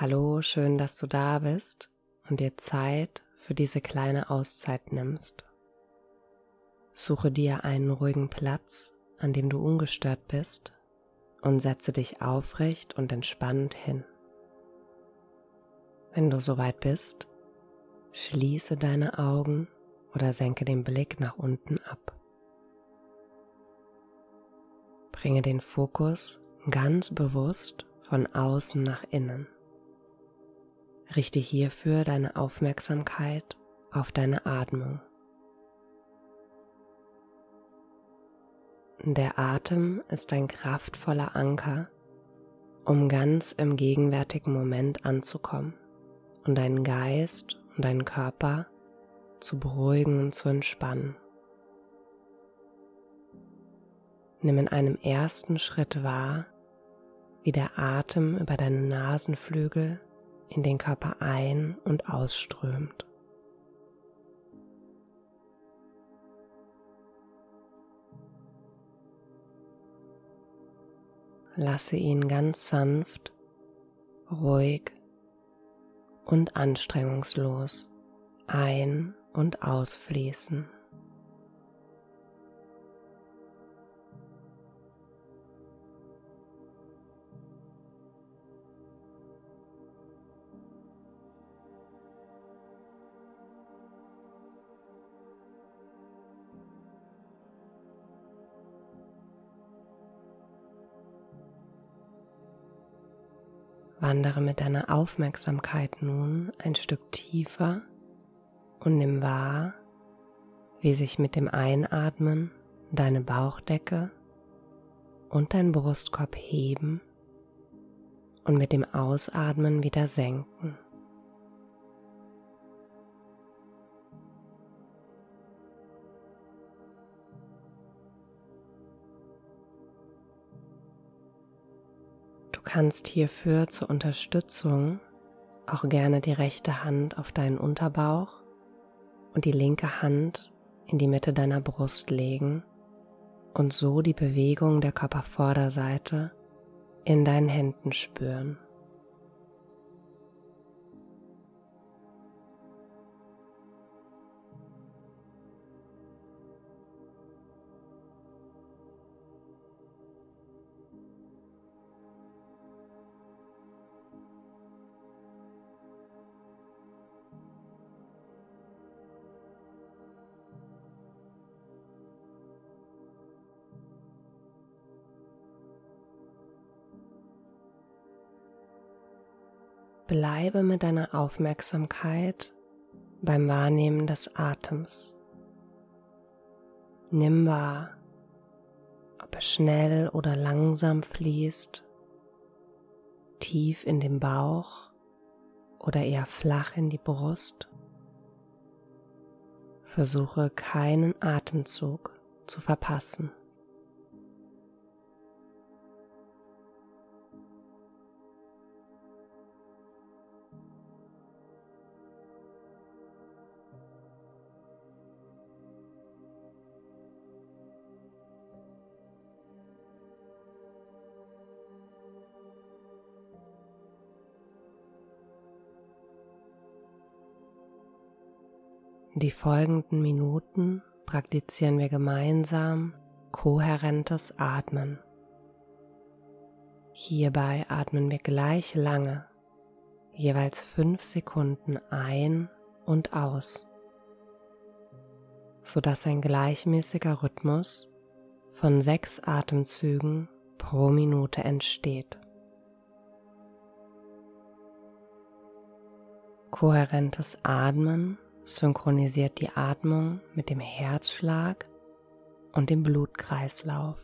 Hallo, schön, dass du da bist und dir Zeit für diese kleine Auszeit nimmst. Suche dir einen ruhigen Platz, an dem du ungestört bist und setze dich aufrecht und entspannt hin. Wenn du soweit bist, schließe deine Augen oder senke den Blick nach unten ab. Bringe den Fokus ganz bewusst von außen nach innen. Richte hierfür deine Aufmerksamkeit auf deine Atmung. Der Atem ist ein kraftvoller Anker, um ganz im gegenwärtigen Moment anzukommen und deinen Geist und deinen Körper zu beruhigen und zu entspannen. Nimm in einem ersten Schritt wahr, wie der Atem über deine Nasenflügel in den Körper ein- und ausströmt. Lasse ihn ganz sanft, ruhig und anstrengungslos ein- und ausfließen. Wandere mit deiner Aufmerksamkeit nun ein Stück tiefer und nimm wahr, wie sich mit dem Einatmen deine Bauchdecke und dein Brustkorb heben und mit dem Ausatmen wieder senken. Kannst hierfür zur Unterstützung auch gerne die rechte Hand auf deinen Unterbauch und die linke Hand in die Mitte deiner Brust legen und so die Bewegung der Körpervorderseite in deinen Händen spüren. Bleibe mit deiner Aufmerksamkeit beim Wahrnehmen des Atems. Nimm wahr, ob er schnell oder langsam fließt, tief in den Bauch oder eher flach in die Brust. Versuche keinen Atemzug zu verpassen. Die folgenden Minuten praktizieren wir gemeinsam kohärentes Atmen. Hierbei atmen wir gleich lange, jeweils fünf Sekunden ein und aus, sodass ein gleichmäßiger Rhythmus von sechs Atemzügen pro Minute entsteht. Kohärentes Atmen synchronisiert die Atmung mit dem Herzschlag und dem Blutkreislauf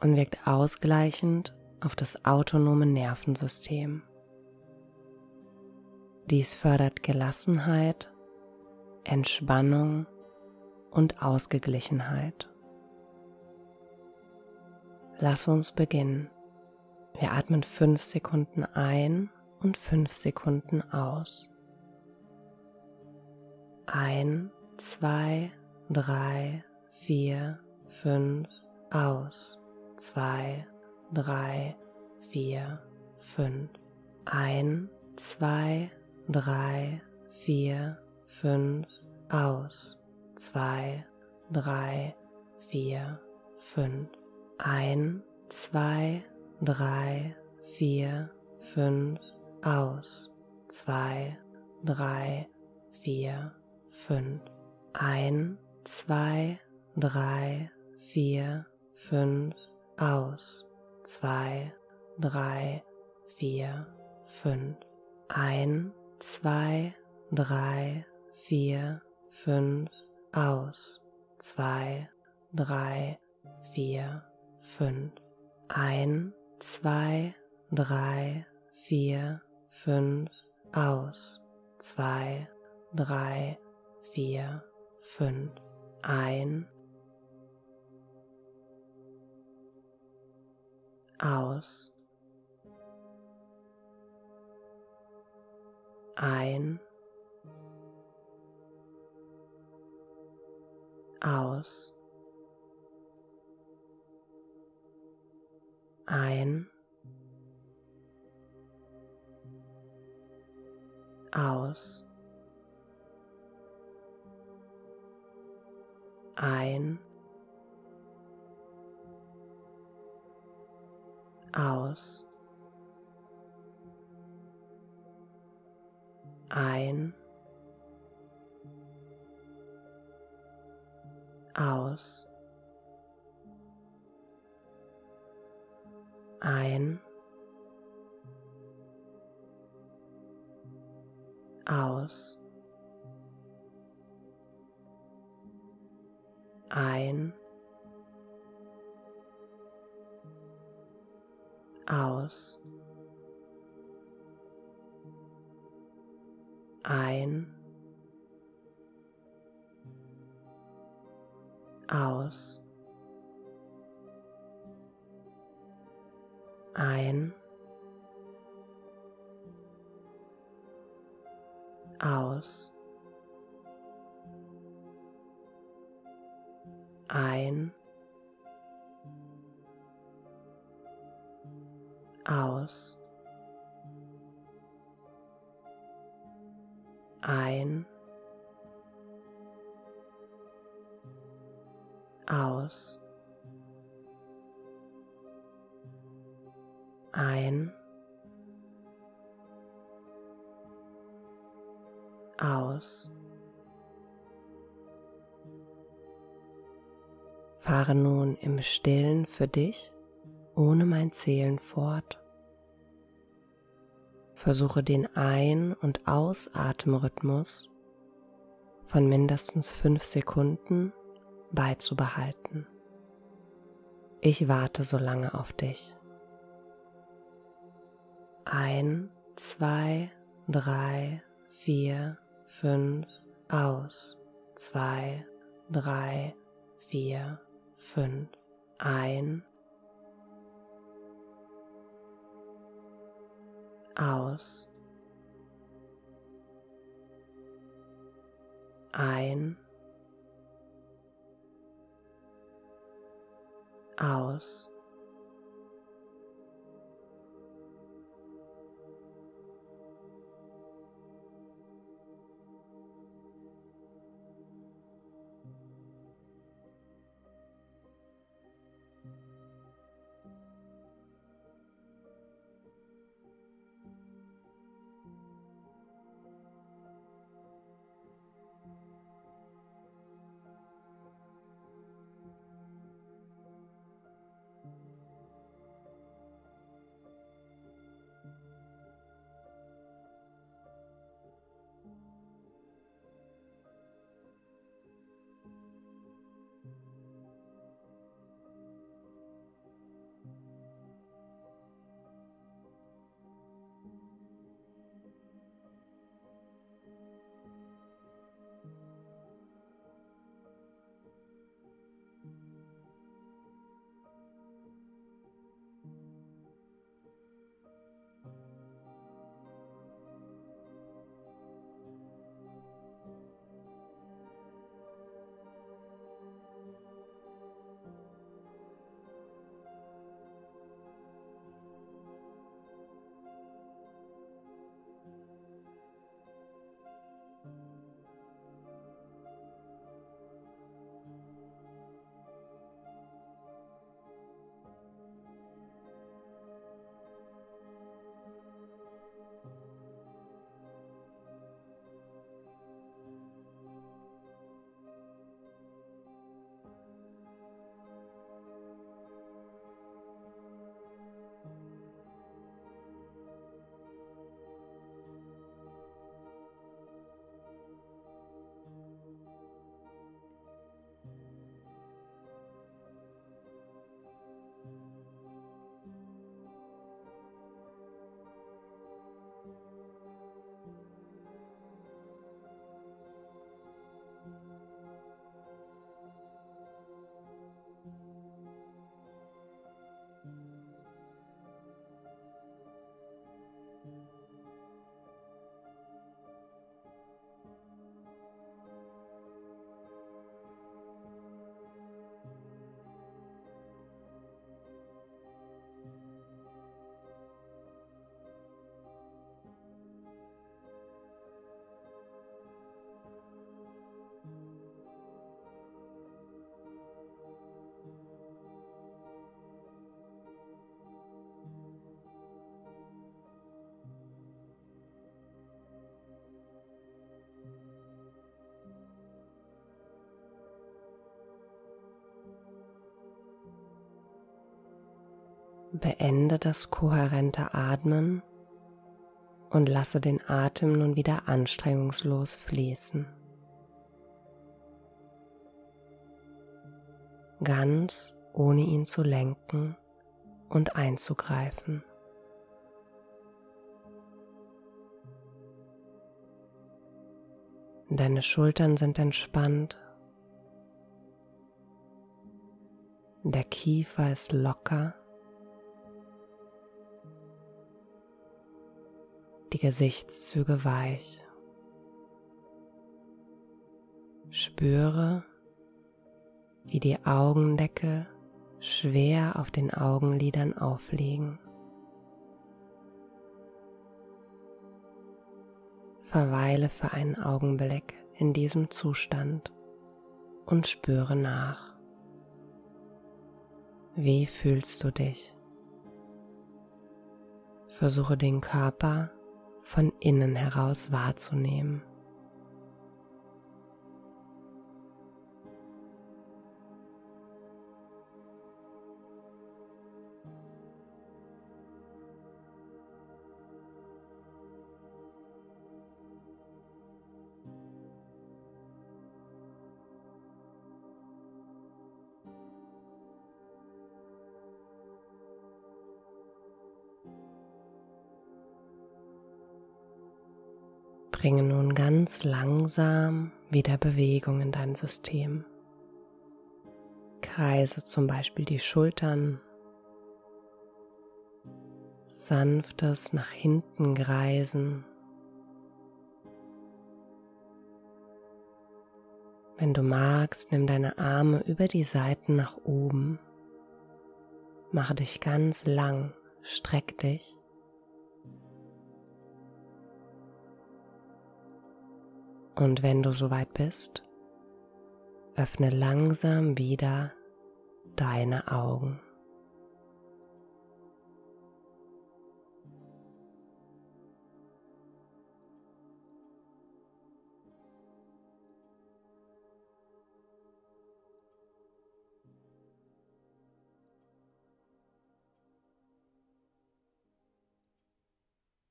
und wirkt ausgleichend auf das autonome Nervensystem. Dies fördert Gelassenheit, Entspannung und Ausgeglichenheit. Lass uns beginnen. Wir atmen fünf Sekunden ein und fünf Sekunden aus ein, zwei, drei, vier, fünf, aus, zwei, drei, vier, fünf, ein, zwei, drei, vier, fünf, aus, zwei, drei, vier, fünf, ein, zwei, drei, vier, fünf, aus, zwei, drei, vier, fünf, ein, zwei, drei, vier, fünf, aus, zwei, drei, vier, fünf, ein, zwei, drei, vier, fünf, aus, zwei, drei, vier, fünf, ein, zwei, drei, vier, fünf, aus, zwei, drei, vier, fünf, ein, aus, ein, aus, ein, aus, ein, aus, ein, aus, ein, aus, ein, aus, ein, aus, ein, aus, ein, aus, ein, aus, ein, aus. Fahre nun im Stillen für dich ohne mein Zählen fort. Versuche den Ein- und Ausatemrhythmus von mindestens fünf Sekunden beizubehalten. Ich warte so lange auf dich. Ein, zwei, drei, vier, fünf, aus. Zwei, drei, vier, fünf, ein, aus, ein, aus. Beende das kohärente Atmen und lasse den Atem nun wieder anstrengungslos fließen. Ganz ohne ihn zu lenken und einzugreifen. Deine Schultern sind entspannt. Der Kiefer ist locker. Die Gesichtszüge weich. Spüre, wie die Augendeckel schwer auf den Augenlidern aufliegen. Verweile für einen Augenblick in diesem Zustand und spüre nach. Wie fühlst du dich? Versuche den Körper von innen heraus wahrzunehmen. Bringe nun ganz langsam wieder Bewegung in dein System. Kreise zum Beispiel die Schultern. Sanftes nach hinten greisen. Wenn du magst, nimm deine Arme über die Seiten nach oben. Mache dich ganz lang, streck dich. Und wenn du soweit bist, öffne langsam wieder deine Augen.